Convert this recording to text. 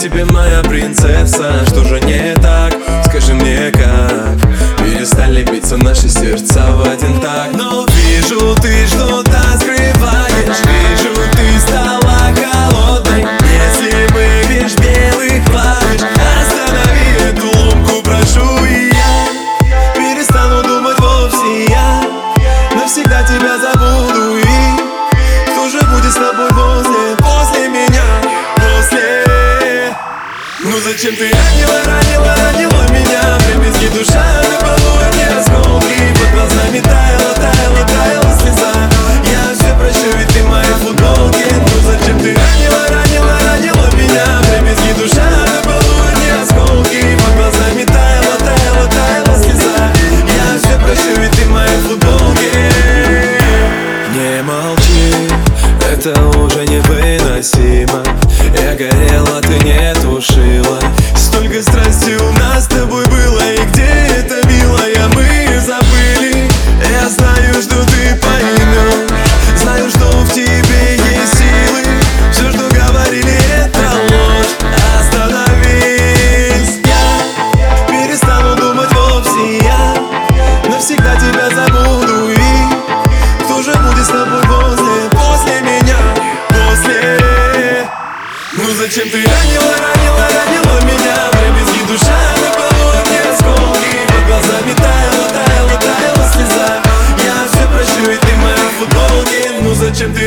Тебе моя принцесса, что же не так? Скажи мне как Ну зачем ты ранила, ранила, ранила меня? В дребезги душа горела, ты не тушила. Столько страсти у нас с тобой Ну зачем ты ранила, ранила, ранила меня? Вдребезги душа на полотне осколки Под глазами таяла, таяла, таяла слеза. Я все прощу, и ты в моей футболке Ну зачем ты